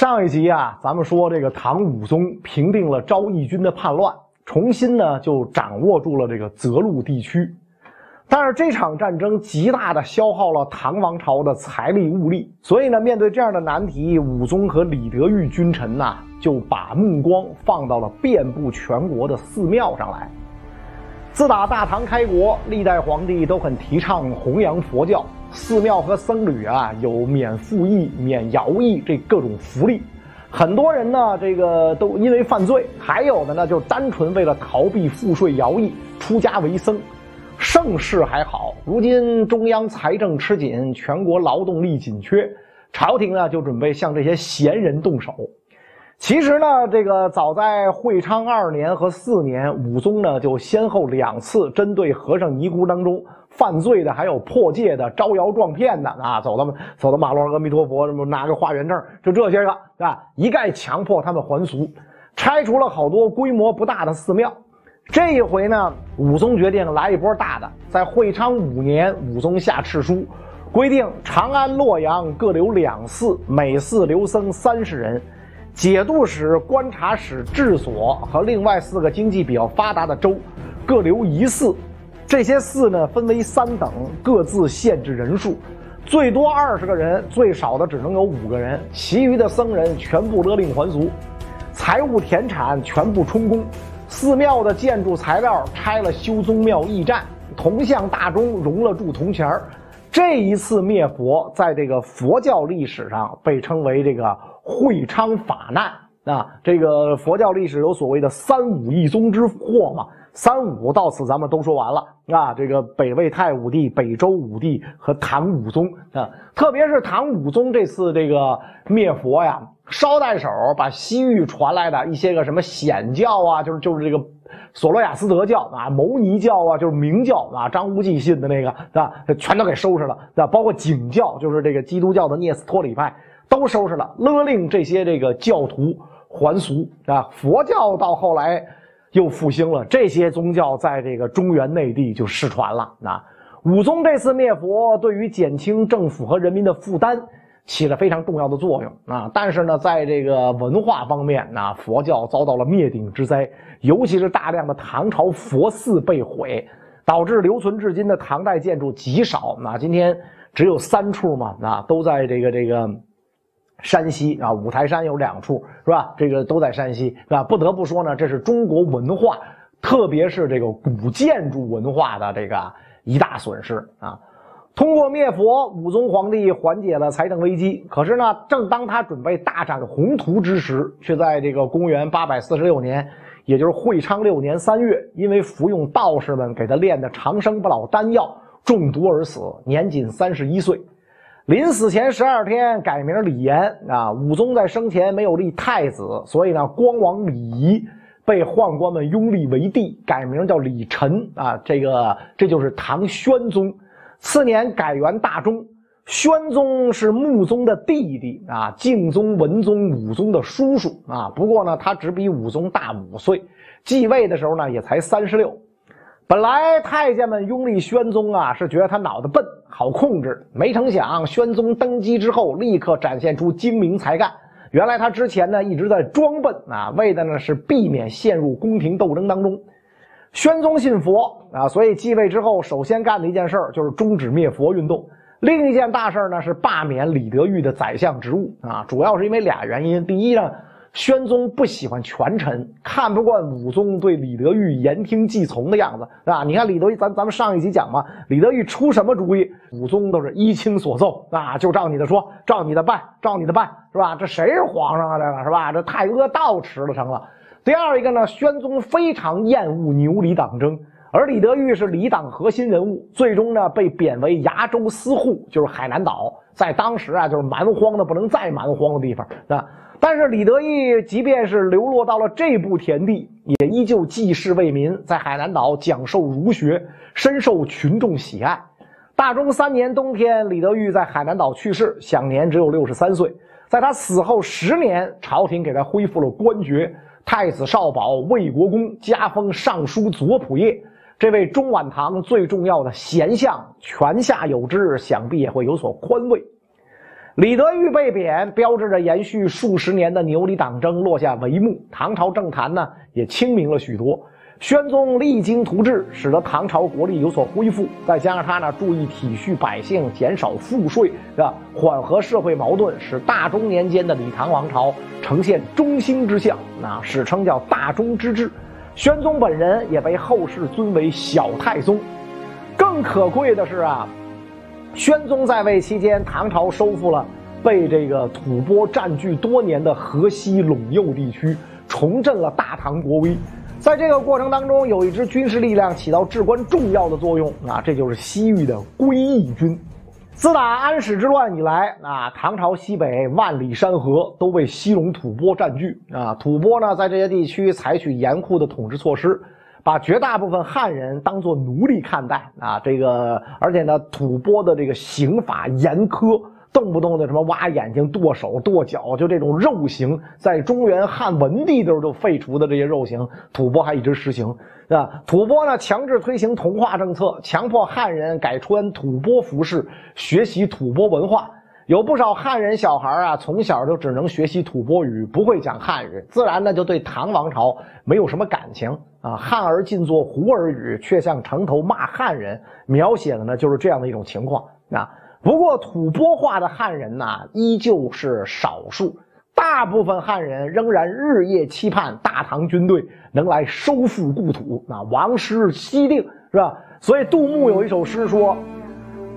上一集啊，咱们说这个唐武宗平定了昭义军的叛乱，重新呢就掌握住了这个泽路地区。但是这场战争极大的消耗了唐王朝的财力物力，所以呢，面对这样的难题，武宗和李德裕君臣呐就把目光放到了遍布全国的寺庙上来。自打大唐开国，历代皇帝都很提倡弘扬佛教。寺庙和僧侣啊，有免赋役、免徭役这各种福利。很多人呢，这个都因为犯罪；还有的呢，就是单纯为了逃避赋税徭役，出家为僧。盛世还好，如今中央财政吃紧，全国劳动力紧缺，朝廷呢就准备向这些闲人动手。其实呢，这个早在会昌二年和四年，武宗呢就先后两次针对和尚尼姑当中。犯罪的还有破戒的、招摇撞骗的啊，走到走到马路上，阿弥陀佛，什么拿个化缘证，就这些个啊，一概强迫他们还俗，拆除了好多规模不大的寺庙。这一回呢，武宗决定来一波大的，在会昌五年，武宗下敕书，规定长安、洛阳各留两寺，每寺留僧三十人，节度使、观察使、治所和另外四个经济比较发达的州各留一寺。这些寺呢，分为三等，各自限制人数，最多二十个人，最少的只能有五个人。其余的僧人全部勒令还俗，财物田产全部充公，寺庙的建筑材料拆了修宗庙驿站，铜像大钟熔了铸铜钱儿。这一次灭佛，在这个佛教历史上被称为这个会昌法难啊。这个佛教历史有所谓的三武一宗之祸嘛。三武到此咱们都说完了啊，这个北魏太武帝、北周武帝和唐武宗啊，特别是唐武宗这次这个灭佛呀，捎带手把西域传来的一些个什么显教啊，就是就是这个索罗亚斯德教啊、牟尼教啊，就是明教啊，张无忌信的那个啊，全都给收拾了啊，包括景教，就是这个基督教的聂斯托里派都收拾了，勒令这些这个教徒还俗啊。佛教到后来。又复兴了，这些宗教在这个中原内地就失传了。那武宗这次灭佛，对于减轻政府和人民的负担起了非常重要的作用啊。但是呢，在这个文化方面，那佛教遭到了灭顶之灾，尤其是大量的唐朝佛寺被毁，导致留存至今的唐代建筑极少。那今天只有三处嘛，那都在这个这个。山西啊，五台山有两处，是吧？这个都在山西，是吧？不得不说呢，这是中国文化，特别是这个古建筑文化的这个一大损失啊。通过灭佛，武宗皇帝缓解了财政危机。可是呢，正当他准备大展宏图之时，却在这个公元八百四十六年，也就是会昌六年三月，因为服用道士们给他炼的长生不老丹药中毒而死，年仅三十一岁。临死前十二天改名李炎啊，武宗在生前没有立太子，所以呢，光王李仪被宦官们拥立为帝，改名叫李忱啊，这个这就是唐宣宗。次年改元大中，宣宗是穆宗的弟弟啊，敬宗、文宗、武宗的叔叔啊。不过呢，他只比武宗大五岁，继位的时候呢，也才三十六。本来太监们拥立宣宗啊，是觉得他脑子笨，好控制。没成想，宣宗登基之后，立刻展现出精明才干。原来他之前呢一直在装笨啊，为的呢是避免陷入宫廷斗争当中。宣宗信佛啊，所以继位之后首先干的一件事就是终止灭佛运动。另一件大事呢是罢免李德裕的宰相职务啊，主要是因为俩原因。第一呢。宣宗不喜欢权臣，看不惯武宗对李德裕言听计从的样子，是吧？你看李德裕，咱咱们上一集讲嘛，李德裕出什么主意，武宗都是依亲所奏，啊，就照你的说，照你的办，照你的办，是吧？这谁是皇上啊？这个是吧？这太阿道持了成了。第二一个呢，宣宗非常厌恶牛李党争，而李德裕是李党核心人物，最终呢被贬为崖州司户，就是海南岛，在当时啊就是蛮荒的不能再蛮荒的地方，啊。但是李德裕即便是流落到了这步田地，也依旧济世为民，在海南岛讲授儒学，深受群众喜爱。大中三年冬天，李德裕在海南岛去世，享年只有六十三岁。在他死后十年，朝廷给他恢复了官爵，太子少保、魏国公，加封尚书左仆射。这位中晚唐最重要的贤相，泉下有知，想必也会有所宽慰。李德裕被贬，标志着延续数十年的牛李党争落下帷幕，唐朝政坛呢也清明了许多。宣宗励精图治，使得唐朝国力有所恢复。再加上他呢，注意体恤百姓，减少赋税，是吧？缓和社会矛盾，使大中年间的李唐王朝呈现中兴之象，啊，史称叫大中之治。宣宗本人也被后世尊为小太宗。更可贵的是啊，宣宗在位期间，唐朝收复了被这个吐蕃占据多年的河西陇右地区，重振了大唐国威。在这个过程当中，有一支军事力量起到至关重要的作用啊，这就是西域的归义军。自打安史之乱以来啊，唐朝西北万里山河都被西戎吐蕃占据啊。吐蕃呢，在这些地区采取严酷的统治措施，把绝大部分汉人当作奴隶看待啊。这个，而且呢，吐蕃的这个刑法严苛。动不动的什么挖眼睛、剁手、剁脚，就这种肉刑，在中原汉文帝的时候就废除的这些肉刑，吐蕃还一直实行，啊？吐蕃呢强制推行同化政策，强迫汉人改穿吐蕃服饰，学习吐蕃文化。有不少汉人小孩啊，从小就只能学习吐蕃语，不会讲汉语，自然呢就对唐王朝没有什么感情啊。汉儿尽作胡儿语，却向城头骂汉人，描写的呢就是这样的一种情况啊。不过，吐蕃化的汉人呢，依旧是少数，大部分汉人仍然日夜期盼大唐军队能来收复故土。那王师西定，是吧？所以杜牧有一首诗说：“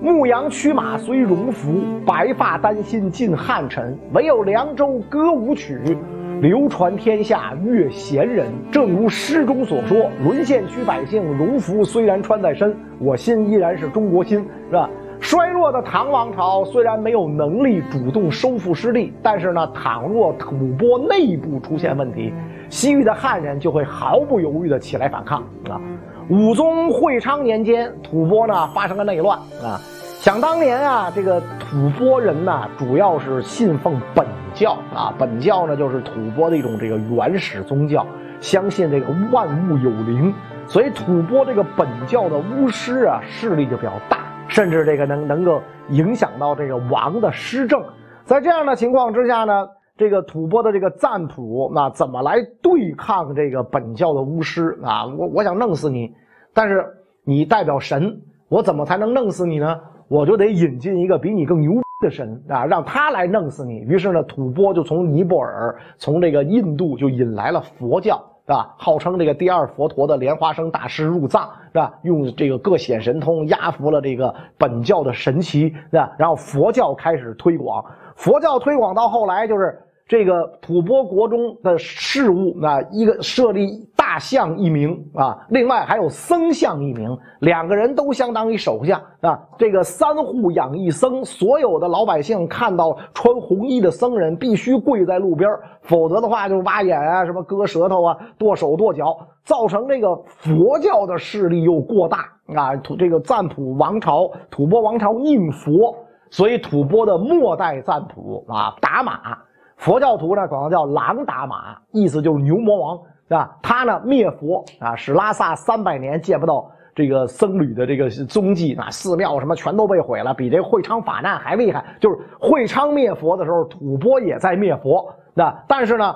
牧羊驱马随戎服，白发丹心尽汉臣。唯有凉州歌舞曲，流传天下越闲人。”正如诗中所说：“沦陷区百姓戎服虽然穿在身，我心依然是中国心，是吧？”衰落的唐王朝虽然没有能力主动收复失地，但是呢，倘若吐蕃内部出现问题，西域的汉人就会毫不犹豫地起来反抗啊。武宗会昌年间，吐蕃呢发生了内乱啊。想当年啊，这个吐蕃人呢，主要是信奉本教啊，本教呢就是吐蕃的一种这个原始宗教，相信这个万物有灵，所以吐蕃这个本教的巫师啊，势力就比较大。甚至这个能能够影响到这个王的施政，在这样的情况之下呢，这个吐蕃的这个赞普那怎么来对抗这个本教的巫师啊？我我想弄死你，但是你代表神，我怎么才能弄死你呢？我就得引进一个比你更牛的神啊，让他来弄死你。于是呢，吐蕃就从尼泊尔，从这个印度就引来了佛教。是吧？号称这个第二佛陀的莲花生大师入藏，是吧？用这个各显神通压服了这个本教的神奇，是吧？然后佛教开始推广，佛教推广到后来就是。这个吐蕃国中的事务，那一个设立大相一名啊，另外还有僧相一名，两个人都相当于首相啊。这个三户养一僧，所有的老百姓看到穿红衣的僧人，必须跪在路边，否则的话就挖眼啊，什么割舌头啊，剁手剁脚，造成这个佛教的势力又过大啊。吐这个赞普王朝，吐蕃王朝宁佛，所以吐蕃的末代赞普啊，打马。佛教徒呢，管他叫狼打马，意思就是牛魔王，是吧？他呢灭佛啊，使拉萨三百年见不到这个僧侣的这个踪迹，那寺庙什么全都被毁了，比这会昌法难还厉害。就是会昌灭佛的时候，吐蕃也在灭佛，那但是呢，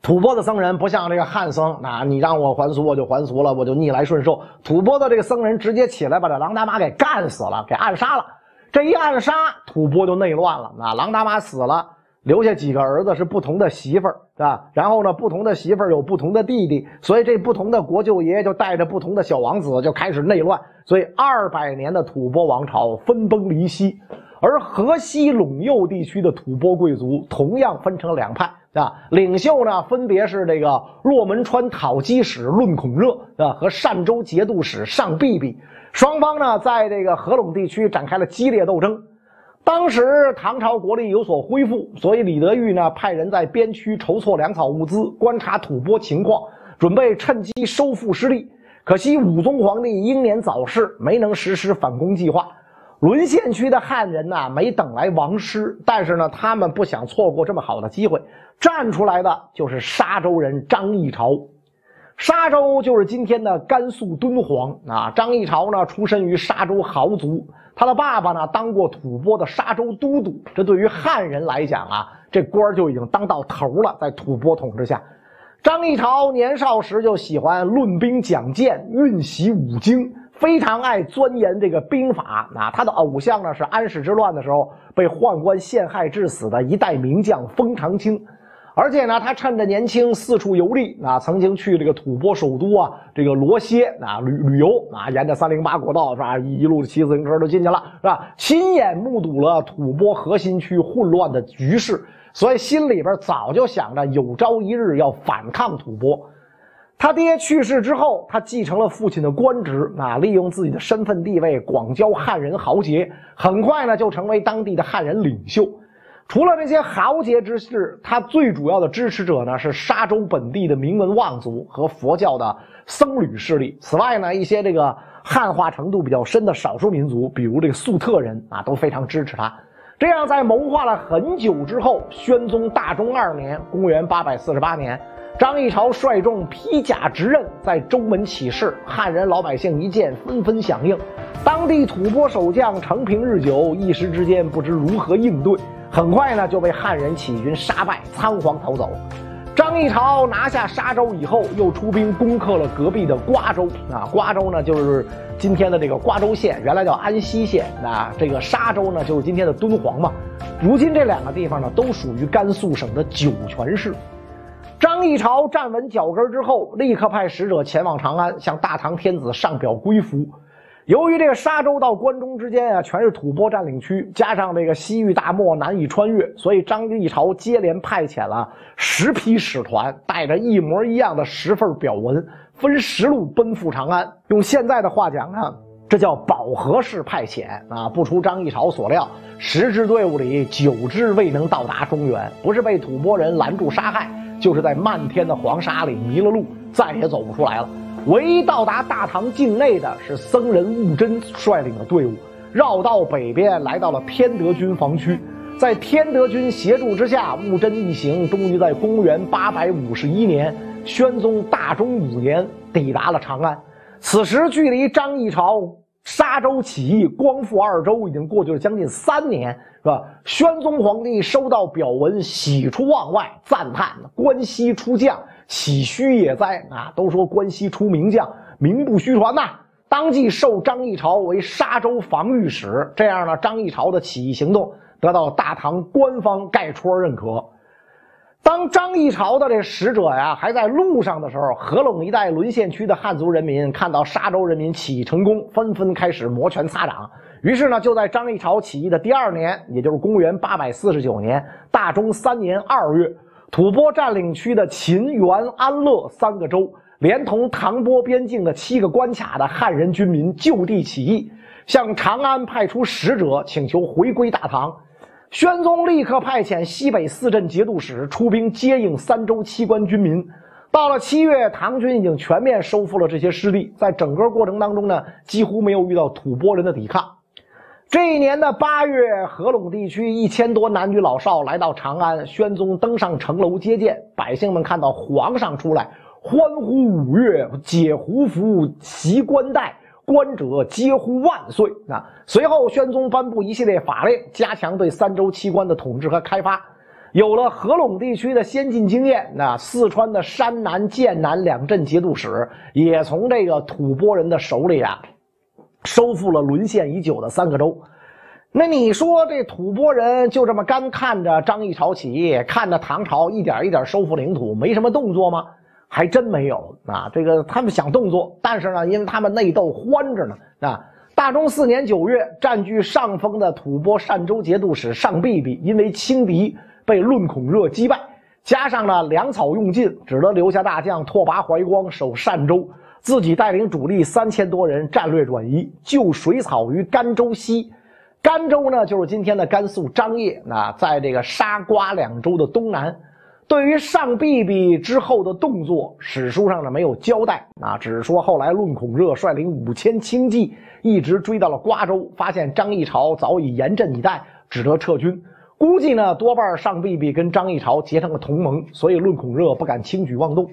吐蕃的僧人不像这个汉僧，那你让我还俗我就还俗了，我就逆来顺受。吐蕃的这个僧人直接起来把这狼达玛给干死了，给暗杀了。这一暗杀，吐蕃就内乱了。那狼达玛死了。留下几个儿子是不同的媳妇儿，是吧？然后呢，不同的媳妇儿有不同的弟弟，所以这不同的国舅爷就带着不同的小王子就开始内乱。所以二百年的吐蕃王朝分崩离析，而河西陇右地区的吐蕃贵族同样分成两派，啊，领袖呢分别是这个洛门川讨击使论孔热，啊，和善州节度使尚弼弼，双方呢在这个河陇地区展开了激烈斗争。当时唐朝国力有所恢复，所以李德裕呢派人在边区筹措粮草物资，观察吐蕃情况，准备趁机收复失地。可惜武宗皇帝英年早逝，没能实施反攻计划。沦陷区的汉人呢没等来王师，但是呢他们不想错过这么好的机会，站出来的就是沙州人张议潮。沙州就是今天的甘肃敦煌啊。张议潮呢，出身于沙州豪族，他的爸爸呢，当过吐蕃的沙州都督。这对于汉人来讲啊，这官就已经当到头了。在吐蕃统治下，张议潮年少时就喜欢论兵讲剑，运习武经，非常爱钻研这个兵法啊。他的偶像呢，是安史之乱的时候被宦官陷害致死的一代名将封长清。而且呢，他趁着年轻四处游历啊，曾经去这个吐蕃首都啊，这个罗歇啊旅旅游啊，沿着三零八国道是吧，一路骑自行车都进去了是吧？亲眼目睹了吐蕃核心区混乱的局势，所以心里边早就想着有朝一日要反抗吐蕃。他爹去世之后，他继承了父亲的官职啊，利用自己的身份地位广交汉人豪杰，很快呢就成为当地的汉人领袖。除了这些豪杰之士，他最主要的支持者呢是沙州本地的名门望族和佛教的僧侣势力。此外呢，一些这个汉化程度比较深的少数民族，比如这个粟特人啊，都非常支持他。这样，在谋划了很久之后，宣宗大中二年（公元848年），张议潮率众披甲执刃，在州门起事。汉人老百姓一见，纷纷响应。当地吐蕃守将承平日久，一时之间不知如何应对。很快呢，就被汉人起义军杀败，仓皇逃走。张议潮拿下沙州以后，又出兵攻克了隔壁的瓜州。啊，瓜州呢，就是今天的这个瓜州县，原来叫安西县。那这个沙州呢，就是今天的敦煌嘛。如今这两个地方呢，都属于甘肃省的酒泉市。张议潮站稳脚跟之后，立刻派使者前往长安，向大唐天子上表归服。由于这个沙州到关中之间啊，全是吐蕃占领区，加上这个西域大漠难以穿越，所以张议潮接连派遣了十批使团，带着一模一样的十份表文，分十路奔赴长安。用现在的话讲呢，这叫饱和式派遣啊！不出张议潮所料，十支队伍里九支未能到达中原，不是被吐蕃人拦住杀害，就是在漫天的黄沙里迷了路，再也走不出来了。唯一到达大唐境内的是僧人悟真率领的队伍，绕道北边来到了天德军防区，在天德军协助之下，悟真一行终于在公元八百五十一年，宣宗大中五年抵达了长安。此时距离张议潮沙州起义光复二州已经过去了将近三年，是吧？宣宗皇帝收到表文，喜出望外，赞叹关西出将。岂虚也哉！啊，都说关西出名将，名不虚传呐。当即授张议潮为沙州防御使，这样呢，张议潮的起义行动得到大唐官方盖戳认可。当张议潮的这使者呀还在路上的时候，合拢一带沦陷区的汉族人民看到沙州人民起义成功，纷纷开始摩拳擦掌。于是呢，就在张议潮起义的第二年，也就是公元八百四十九年大中三年二月。吐蕃占领区的秦、元、安乐三个州，连同唐波边境的七个关卡的汉人军民就地起义，向长安派出使者，请求回归大唐。宣宗立刻派遣西北四镇节度使出兵接应三州七关军民。到了七月，唐军已经全面收复了这些失地，在整个过程当中呢，几乎没有遇到吐蕃人的抵抗。这一年的八月，合拢地区一千多男女老少来到长安，宣宗登上城楼接见百姓们，看到皇上出来，欢呼五月，解胡服，袭冠带，官者皆呼万岁。啊！随后，宣宗颁布一系列法令，加强对三州七关的统治和开发。有了合拢地区的先进经验，那四川的山南、剑南两镇节度使也从这个吐蕃人的手里啊。收复了沦陷已久的三个州，那你说这吐蕃人就这么干看着张议潮起义，看着唐朝一点一点收复领土，没什么动作吗？还真没有啊！这个他们想动作，但是呢，因为他们内斗欢着呢啊。大中四年九月，占据上风的吐蕃善州节度使尚必必因为轻敌被论孔热击败，加上呢粮草用尽，只得留下大将拓跋怀光守善州。自己带领主力三千多人战略转移，救水草于甘州西。甘州呢，就是今天的甘肃张掖。那在这个沙瓜两州的东南。对于上必必之后的动作，史书上呢没有交代啊，只是说后来论孔热率领五千轻骑，一直追到了瓜州，发现张议潮早已严阵以待，只得撤军。估计呢，多半上必必跟张议潮结成了同盟，所以论孔热不敢轻举妄动。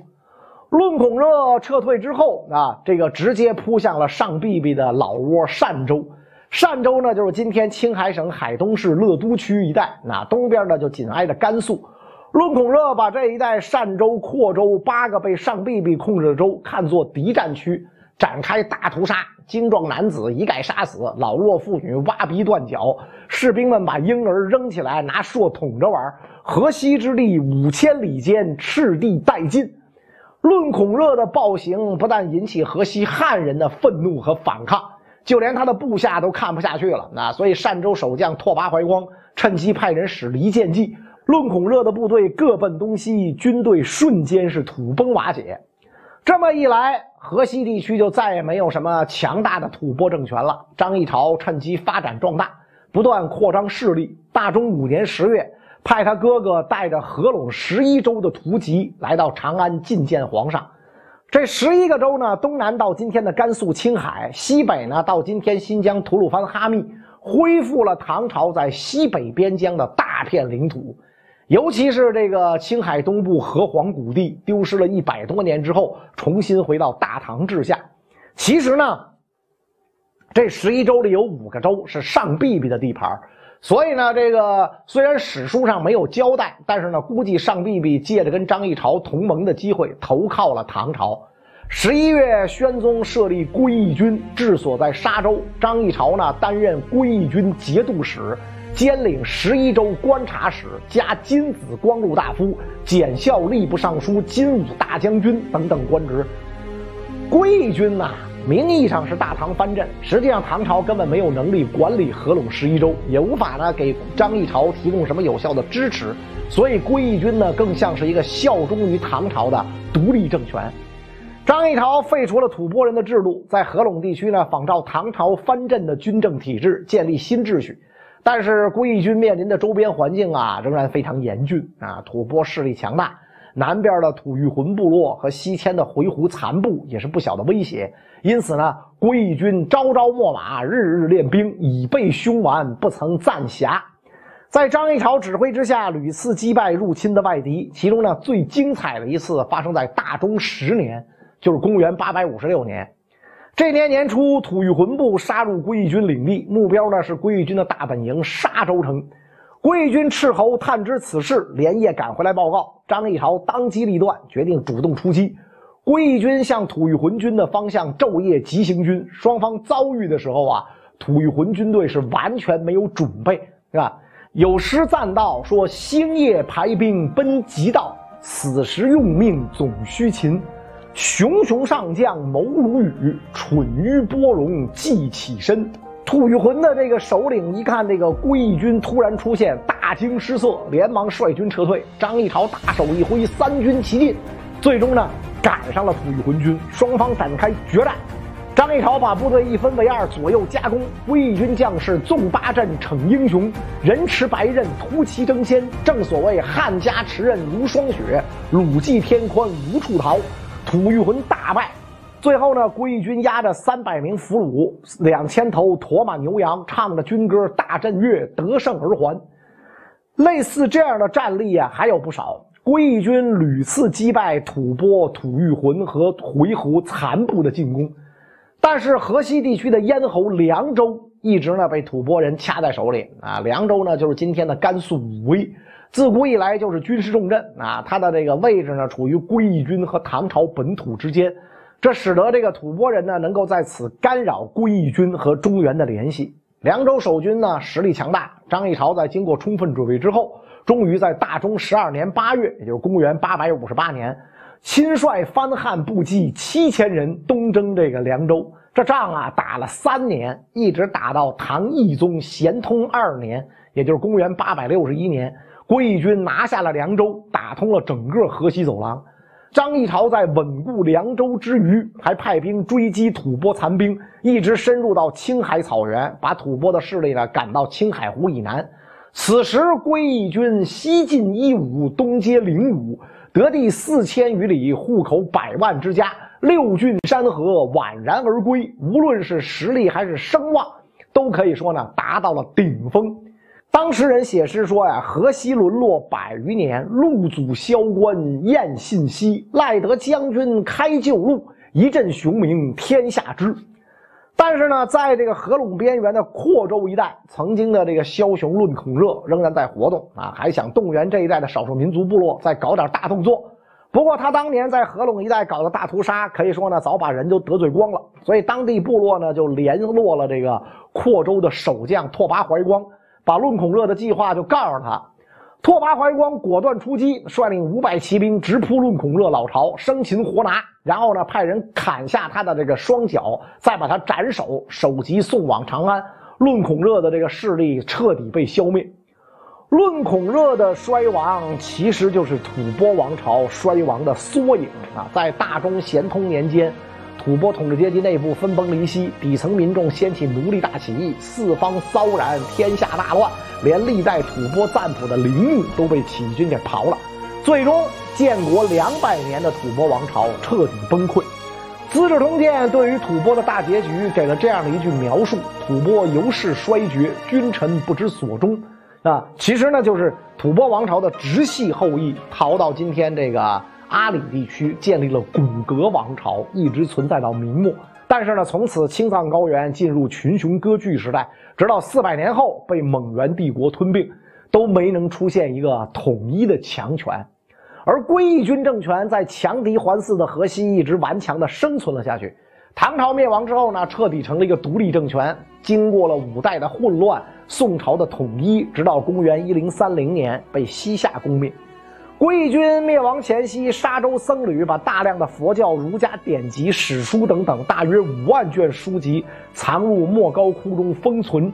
论孔热撤退之后啊，这个直接扑向了上必必的老窝单州。单州呢，就是今天青海省海东市乐都区一带。那东边呢，就紧挨着甘肃。论孔热把这一带单州、阔州八个被上必必控制的州看作敌占区，展开大屠杀，精壮男子一概杀死，老弱妇女挖鼻断脚，士兵们把婴儿扔起来拿槊捅着玩。河西之地五千里间，赤地殆尽。论孔热的暴行不但引起河西汉人的愤怒和反抗，就连他的部下都看不下去了。那所以单州守将拓跋怀光趁机派人使离间计，论孔热的部队各奔东西，军队瞬间是土崩瓦解。这么一来，河西地区就再也没有什么强大的吐蕃政权了。张议潮趁机发展壮大，不断扩张势力。大中五年十月。派他哥哥带着合拢十一州的图籍来到长安觐见皇上。这十一个州呢，东南到今天的甘肃青海，西北呢到今天新疆吐鲁番哈密，恢复了唐朝在西北边疆的大片领土。尤其是这个青海东部河湟谷地，丢失了一百多年之后，重新回到大唐治下。其实呢，这十一州里有五个州是上必必的地盘。所以呢，这个虽然史书上没有交代，但是呢，估计上必必借着跟张议潮同盟的机会，投靠了唐朝。十一月，宣宗设立归义军，治所在沙州。张议潮呢，担任归义军节度使，兼领十一州观察使，加金子光禄大夫、检校吏部尚书、金武大将军等等官职。归义军呐。名义上是大唐藩镇，实际上唐朝根本没有能力管理合拢十一州，也无法呢给张议潮提供什么有效的支持，所以归义军呢更像是一个效忠于唐朝的独立政权。张议潮废除了吐蕃人的制度，在合拢地区呢仿照唐朝藩镇的军政体制建立新秩序，但是归义军面临的周边环境啊仍然非常严峻啊，吐蕃势力强大。南边的吐谷浑部落和西迁的回鹘残部也是不小的威胁，因此呢，归义军朝朝秣马，日日练兵，以备凶顽，不曾暂暇。在张议潮指挥之下，屡次击败入侵的外敌。其中呢，最精彩的一次发生在大中十年，就是公元八百五十六年。这年年初，吐谷浑部杀入归义军领地，目标呢是归义军的大本营沙州城。归义军斥候探知此事，连夜赶回来报告。张议潮当机立断，决定主动出击。归义军向吐谷浑军的方向昼夜急行军，双方遭遇的时候啊，吐谷浑军队是完全没有准备，是吧？有诗赞道说：“星夜排兵奔急道，此时用命总须勤。熊熊上将谋如雨，蠢于波龙计起身。”吐谷浑的这个首领一看这个归义军突然出现，大惊失色，连忙率军撤退。张议潮大手一挥，三军齐进，最终呢赶上了吐谷浑军，双方展开决战。张议潮把部队一分为二，左右夹攻。归义军将士纵八阵逞英雄，人持白刃突骑争先。正所谓汉家持刃如霜雪，鲁骑天宽无处逃。吐谷浑大败。最后呢，归义军押着三百名俘虏、两千头驼马牛羊，唱着军歌，大阵乐，得胜而还。类似这样的战例啊，还有不少。归义军屡次击败吐蕃、吐谷浑和回鹘残部的进攻，但是河西地区的咽喉凉州一直呢被吐蕃人掐在手里啊。凉州呢就是今天的甘肃武威，自古以来就是军事重镇啊。它的这个位置呢处于归义军和唐朝本土之间。这使得这个吐蕃人呢，能够在此干扰归义军和中原的联系。凉州守军呢，实力强大。张议潮在经过充分准备之后，终于在大中十二年八月，也就是公元八百五十八年，亲率番汉部骑七千人东征这个凉州。这仗啊，打了三年，一直打到唐懿宗咸通二年，也就是公元八百六十一年，归义军拿下了凉州，打通了整个河西走廊。张议潮在稳固凉州之余，还派兵追击吐蕃残兵，一直深入到青海草原，把吐蕃的势力呢赶到青海湖以南。此时，归义军西进伊吾，东接灵武，得地四千余里，户口百万之家，六郡山河宛然而归。无论是实力还是声望，都可以说呢达到了顶峰。当时人写诗说呀：“河西沦落百余年，路祖萧关雁信息，赖得将军开旧路，一阵雄名天下知。”但是呢，在这个河陇边缘的阔州一带，曾经的这个枭雄论孔热仍然在活动啊，还想动员这一带的少数民族部落再搞点大动作。不过他当年在河陇一带搞的大屠杀，可以说呢早把人都得罪光了，所以当地部落呢就联络了这个阔州的守将拓跋怀光，把论孔热的计划就告诉他。拓跋怀光果断出击，率领五百骑兵直扑论孔热老巢，生擒活拿。然后呢，派人砍下他的这个双脚，再把他斩首，首级送往长安。论孔热的这个势力彻底被消灭。论孔热的衰亡，其实就是吐蕃王朝衰亡的缩影啊！在大中咸通年间。吐蕃统治阶级内部分崩离析，底层民众掀起奴隶大起义，四方骚然，天下大乱，连历代吐蕃赞普的陵墓都被起义军给刨了。最终，建国两百年的吐蕃王朝彻底崩溃。《资治通鉴》对于吐蕃的大结局给了这样的一句描述：吐蕃由是衰绝，君臣不知所终。啊，其实呢，就是吐蕃王朝的直系后裔逃到今天这个。阿里地区建立了古格王朝，一直存在到明末。但是呢，从此青藏高原进入群雄割据时代，直到四百年后被蒙元帝国吞并，都没能出现一个统一的强权。而归义军政权在强敌环伺的河西一直顽强地生存了下去。唐朝灭亡之后呢，彻底成了一个独立政权。经过了五代的混乱，宋朝的统一，直到公元一零三零年被西夏攻灭。归义军灭亡前夕，沙州僧侣把大量的佛教、儒家典籍、史书等等大约五万卷书籍藏入莫高窟中封存，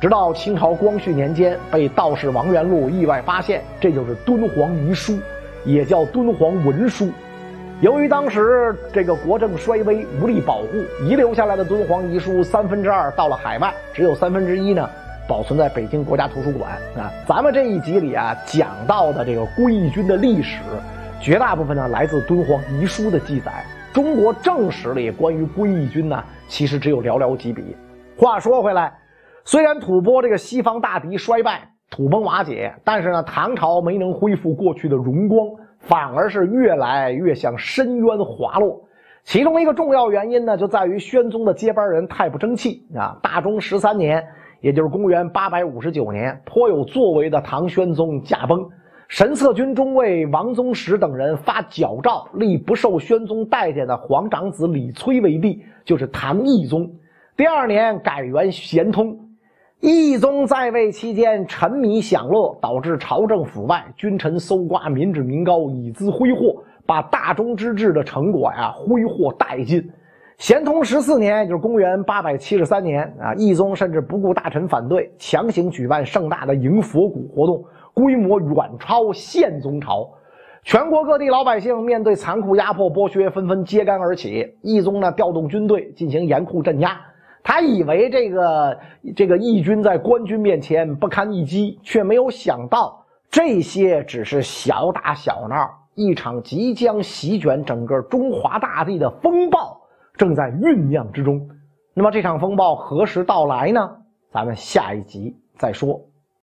直到清朝光绪年间被道士王元禄意外发现，这就是敦煌遗书，也叫敦煌文书。由于当时这个国政衰微，无力保护，遗留下来的敦煌遗书三分之二到了海外，只有三分之一呢。保存在北京国家图书馆啊。咱们这一集里啊讲到的这个归义军的历史，绝大部分呢来自敦煌遗书的记载。中国正史里关于归义军呢，其实只有寥寥几笔。话说回来，虽然吐蕃这个西方大敌衰败、土崩瓦解，但是呢，唐朝没能恢复过去的荣光，反而是越来越向深渊滑落。其中一个重要原因呢，就在于宣宗的接班人太不争气啊。大中十三年。也就是公元八百五十九年，颇有作为的唐宣宗驾崩，神策军中尉王宗实等人发矫诏，立不受宣宗待见的皇长子李崔为帝，就是唐懿宗。第二年改元咸通。懿宗在位期间沉迷享乐，导致朝政腐败，君臣搜刮民脂民膏，以资挥霍，把大中之治的成果呀挥霍殆尽。咸通十四年，就是公元八百七十三年啊，懿宗甚至不顾大臣反对，强行举办盛大的迎佛骨活动，规模远超宪宗朝。全国各地老百姓面对残酷压迫剥削，纷纷揭竿而起。懿宗呢，调动军队进行严酷镇压。他以为这个这个义军在官军面前不堪一击，却没有想到这些只是小打小闹，一场即将席卷整个中华大地的风暴。正在酝酿之中，那么这场风暴何时到来呢？咱们下一集再说。